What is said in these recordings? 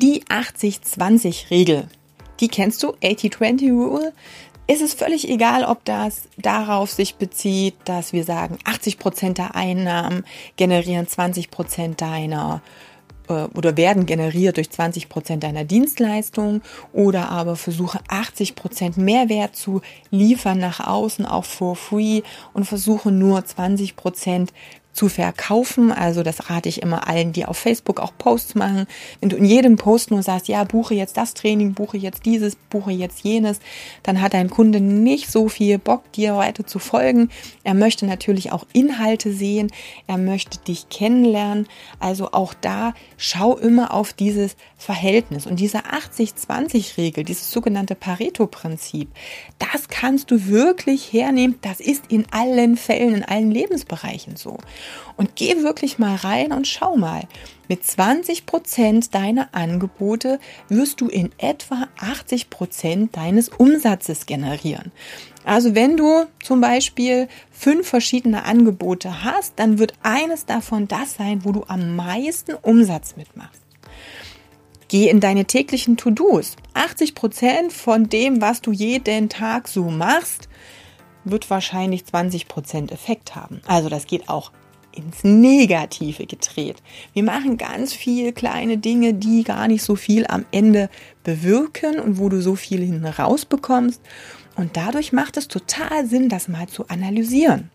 Die 80-20-Regel. Die kennst du, 80-20 Rule. Ist es völlig egal, ob das darauf sich bezieht, dass wir sagen, 80 Prozent der Einnahmen generieren 20 Prozent deiner äh, oder werden generiert durch 20 Prozent deiner Dienstleistung oder aber versuche 80 Prozent Mehrwert zu liefern nach außen auch for free und versuche nur 20 Prozent zu verkaufen. Also das rate ich immer allen, die auf Facebook auch Posts machen. Wenn du in jedem Post nur sagst, ja, buche jetzt das Training, buche jetzt dieses, buche jetzt jenes, dann hat dein Kunde nicht so viel Bock, dir weiter zu folgen. Er möchte natürlich auch Inhalte sehen. Er möchte dich kennenlernen. Also auch da schau immer auf dieses Verhältnis. Und diese 80-20-Regel, dieses sogenannte Pareto-Prinzip, das kannst du wirklich hernehmen. Das ist in allen Fällen, in allen Lebensbereichen so. Und geh wirklich mal rein und schau mal. Mit 20 Prozent deiner Angebote wirst du in etwa 80 Prozent deines Umsatzes generieren. Also wenn du zum Beispiel fünf verschiedene Angebote hast, dann wird eines davon das sein, wo du am meisten Umsatz mitmachst. Geh in deine täglichen To-Dos. 80 Prozent von dem, was du jeden Tag so machst, wird wahrscheinlich 20 Prozent Effekt haben. Also das geht auch ins Negative gedreht. Wir machen ganz viel kleine Dinge, die gar nicht so viel am Ende bewirken und wo du so viel hinten rausbekommst. Und dadurch macht es total Sinn, das mal zu analysieren.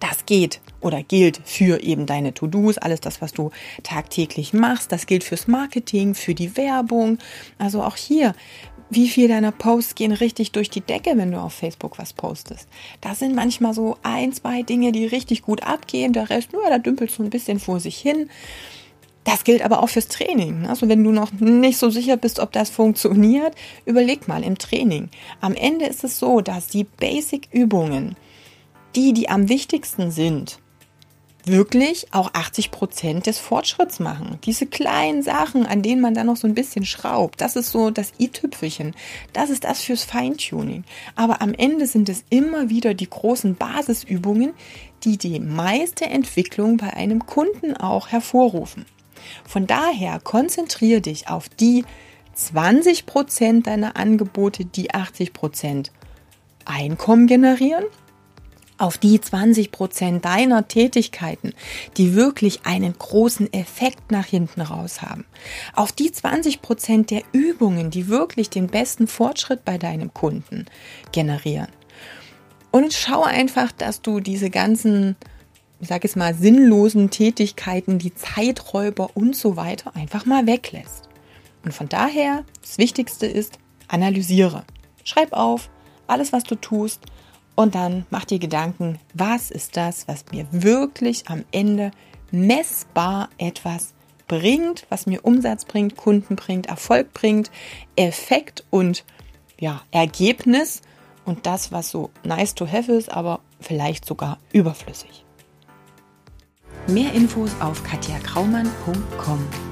Das geht oder gilt für eben deine To-Dos, alles das, was du tagtäglich machst. Das gilt fürs Marketing, für die Werbung. Also auch hier, wie viel deiner Posts gehen richtig durch die Decke, wenn du auf Facebook was postest. Das sind manchmal so ein, zwei Dinge, die richtig gut abgehen. Der Rest, nur, da dümpelst du ein bisschen vor sich hin. Das gilt aber auch fürs Training. Also wenn du noch nicht so sicher bist, ob das funktioniert, überleg mal im Training. Am Ende ist es so, dass die Basic-Übungen, die, die am wichtigsten sind, wirklich auch 80 Prozent des Fortschritts machen. Diese kleinen Sachen, an denen man dann noch so ein bisschen schraubt, das ist so das i-Tüpfelchen. Das ist das fürs Feintuning. Aber am Ende sind es immer wieder die großen Basisübungen, die die meiste Entwicklung bei einem Kunden auch hervorrufen. Von daher konzentriere dich auf die 20 Prozent deiner Angebote, die 80 Prozent Einkommen generieren auf die 20 Prozent deiner Tätigkeiten, die wirklich einen großen Effekt nach hinten raus haben. Auf die 20 Prozent der Übungen, die wirklich den besten Fortschritt bei deinem Kunden generieren. Und schau einfach, dass du diese ganzen, ich sage es mal, sinnlosen Tätigkeiten, die Zeiträuber und so weiter einfach mal weglässt. Und von daher, das Wichtigste ist, analysiere. Schreib auf, alles, was du tust, und dann mach dir Gedanken, was ist das, was mir wirklich am Ende messbar etwas bringt, was mir Umsatz bringt, Kunden bringt, Erfolg bringt, Effekt und ja, Ergebnis und das, was so nice to have ist, aber vielleicht sogar überflüssig. Mehr Infos auf katjakraumann.com.